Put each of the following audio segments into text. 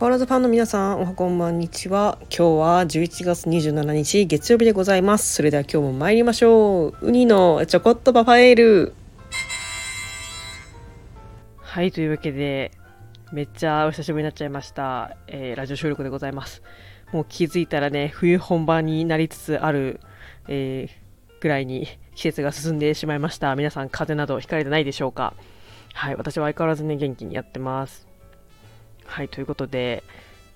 変わらずファンの皆さんおはこんばんにちは。今日は11月27日月曜日でございます。それでは今日も参りましょう。ウニのちょこっとバファエール。はいというわけでめっちゃお久しぶりになっちゃいました、えー、ラジオ収録でございます。もう気づいたらね冬本番になりつつある、えー、ぐらいに季節が進んでしまいました。皆さん風邪などひかれてないでしょうか？はい私は相変わらずね元気にやってます。はい、ということで、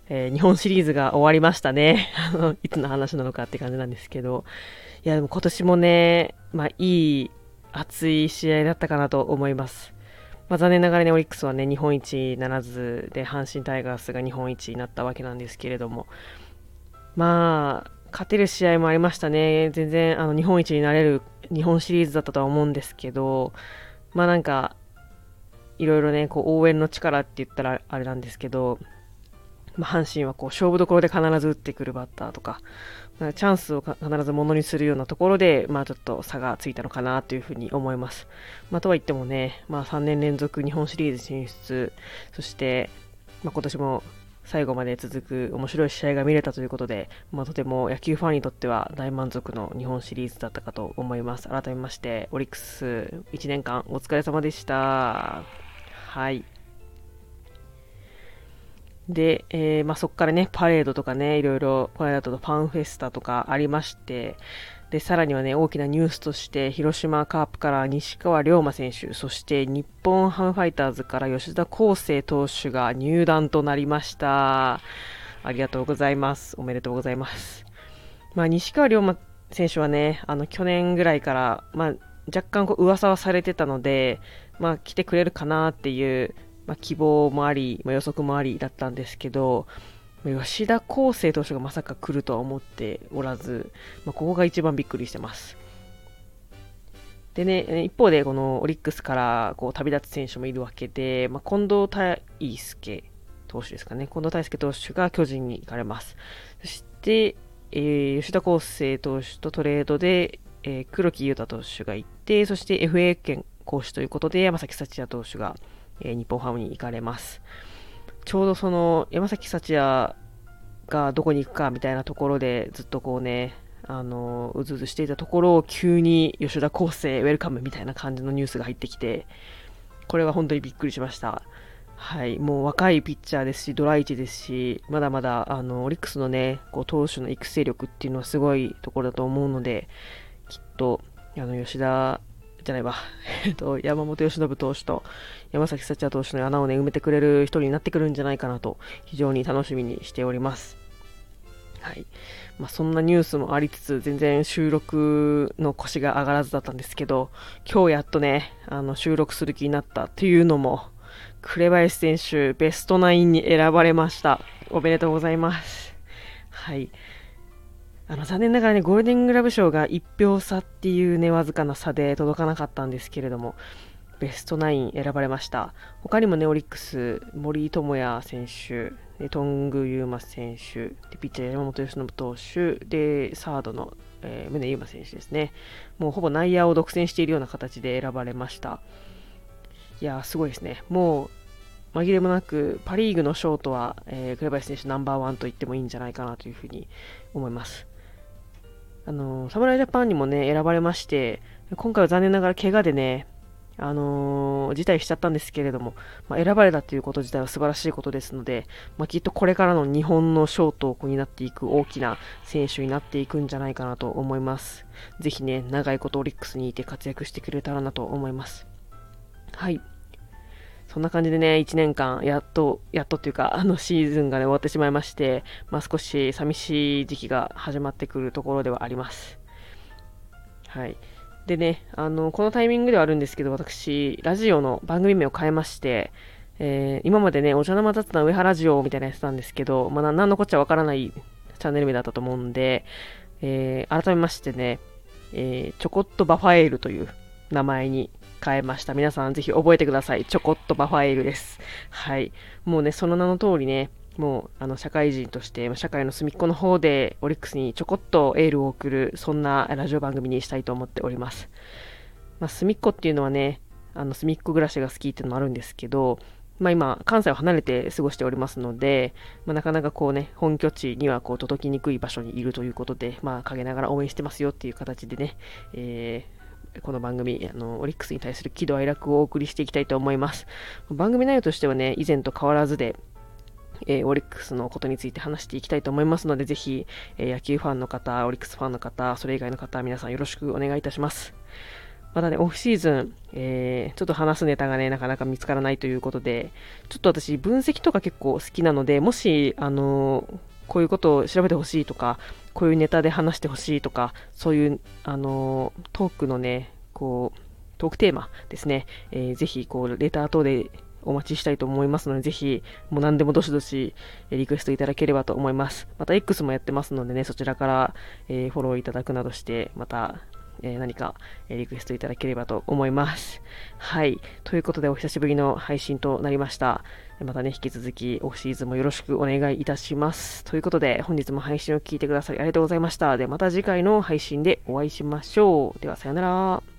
えー、日本シリーズが終わりましたね。いつの話なのかって感じなんですけど、いや、でも今年もね、まあ、いい、熱い試合だったかなと思います。まあ、残念ながらね、オリックスはね、日本一ならずで、阪神タイガースが日本一になったわけなんですけれども、まあ、勝てる試合もありましたね。全然、あの、日本一になれる日本シリーズだったとは思うんですけど、まあなんか、いろいろね、こう応援の力って言ったらあれなんですけど、まあ、阪神はこう勝負どころで必ず打ってくるバッターとか、チャンスを必ずものにするようなところで、まあ、ちょっと差がついたのかなというふうに思います。まあ、とは言ってもね、まあ、3年連続日本シリーズ進出、そして、まあ、今年も最後まで続く面白い試合が見れたということで、まあ、とても野球ファンにとっては大満足の日本シリーズだったかと思います。改めまして、オリックス1年間お疲れ様でした。はい。で、えー、まあ、そこからね、パレードとかね、いろいろ、この間とファンフェスタとかありまして、で、さらにはね、大きなニュースとして、広島カープから西川龍馬選手、そして日本ハムファイターズから吉田康生投手が入団となりました。ありがとうございます。おめでとうございます。まあ、西川龍馬選手はね、あの、去年ぐらいから、まあ、若干こう噂はされてたので、まあ、来てくれるかなっていう、まあ、希望もあり、まあ、予測もありだったんですけど、吉田康生投手がまさか来るとは思っておらず、まあ、ここが一番びっくりしてます。でね、一方でこのオリックスからこう旅立つ選手もいるわけで、まあ、近藤大輔投手ですかね、近藤大輔投手が巨人に行かれます。そして、えー、吉田康生投手とトレードで、えー、黒木優太投手が行って、そして FA 権講師ということで、山崎幸也投手が、えー、日本ハムに行かれます。ちょうどその山崎幸也がどこに行くかみたいなところでずっとこうね、あのうずうずしていたところを急に吉田康生ウェルカムみたいな感じのニュースが入ってきて、これは本当にびっくりしました。はい、もう若いピッチャーですし、ドラ1ですし、まだまだあのオリックスのね、こう投手の育成力っていうのはすごいところだと思うので、きっとあの吉田じゃないわ、えっと、山本由伸投手と山崎幸也投手の穴をね、埋めてくれる人になってくるんじゃないかなと、非常に楽しみにしております。はい。まあ、そんなニュースもありつつ、全然収録の腰が上がらずだったんですけど、今日やっとね、あの、収録する気になったというのも、紅林選手、ベストナインに選ばれました。おめでとうございます。はい。あの残念ながらね、ゴールデングラブ賞が1票差っていうね、わずかな差で届かなかったんですけれども、ベストナイン選ばれました。他にもね、オリックス、森友哉選手、トングユーマ選手、でピッチャー山本由伸投手、で、サードの、えー、宗優馬選手ですね。もうほぼ内野を独占しているような形で選ばれました。いやすごいですね。もう、紛れもなく、パ・リーグのショートは、えー、紅林選手ナンバーワンと言ってもいいんじゃないかなというふうに思います。あの、侍ジャパンにもね、選ばれまして、今回は残念ながら怪我でね、あのー、辞退しちゃったんですけれども、まあ、選ばれたということ自体は素晴らしいことですので、まあ、きっとこれからの日本のショートになっていく大きな選手になっていくんじゃないかなと思います。ぜひね、長いことオリックスにいて活躍してくれたらなと思います。はい。そんな感じでね、1年間、やっと、やっとっていうか、あのシーズンがね、終わってしまいまして、まあ、少し寂しい時期が始まってくるところではあります。はい。でね、あの、このタイミングではあるんですけど、私、ラジオの番組名を変えまして、えー、今までね、お茶の間雑談上原ラジオみたいなやつなんですけど、まあ、何のこっちゃわからないチャンネル名だったと思うんで、えー、改めましてね、えー、ちょこっとバファエールという名前に変えました。皆さんぜひ覚えてください。ちょこっとバファエールです。はい。もうね、その名の通りね、もうあの社会人として社会の隅っこの方でオリックスにちょこっとエールを送るそんなラジオ番組にしたいと思っております。まあ、隅っこっていうのはねあの隅っこ暮らしが好きっていうのもあるんですけどまあ、今、関西を離れて過ごしておりますので、まあ、なかなかこうね、本拠地にはこう届きにくい場所にいるということで、まあ、陰ながら応援してますよっていう形でね、えー、この番組、あの、オリックスに対する喜怒哀楽をお送りしていきたいと思います。番組内容としてはね、以前と変わらずで、えー、オリックスのことについて話していきたいと思いますので、ぜひ、えー、野球ファンの方、オリックスファンの方、それ以外の方、皆さんよろしくお願いいたします。まだね、オフシーズン、えー、ちょっと話すネタがね、なかなか見つからないということで、ちょっと私、分析とか結構好きなので、もし、あのー、こういうことを調べてほしいとか、こういうネタで話してほしいとか、そういう、あの、トークのね、こう、トークテーマですね、えー、ぜひ、こう、レター等でお待ちしたいと思いますので、ぜひ、もう何でもどしどしリクエストいただければと思います。また X もやってますのでね、そちらから、えー、フォローいただくなどして、またえ、何か、えリクエストいただければと思います。はい。ということで、お久しぶりの配信となりました。またね、引き続きオフシーズンもよろしくお願いいたします。ということで、本日も配信を聞いてくださりありがとうございました。で、また次回の配信でお会いしましょう。では、さようなら。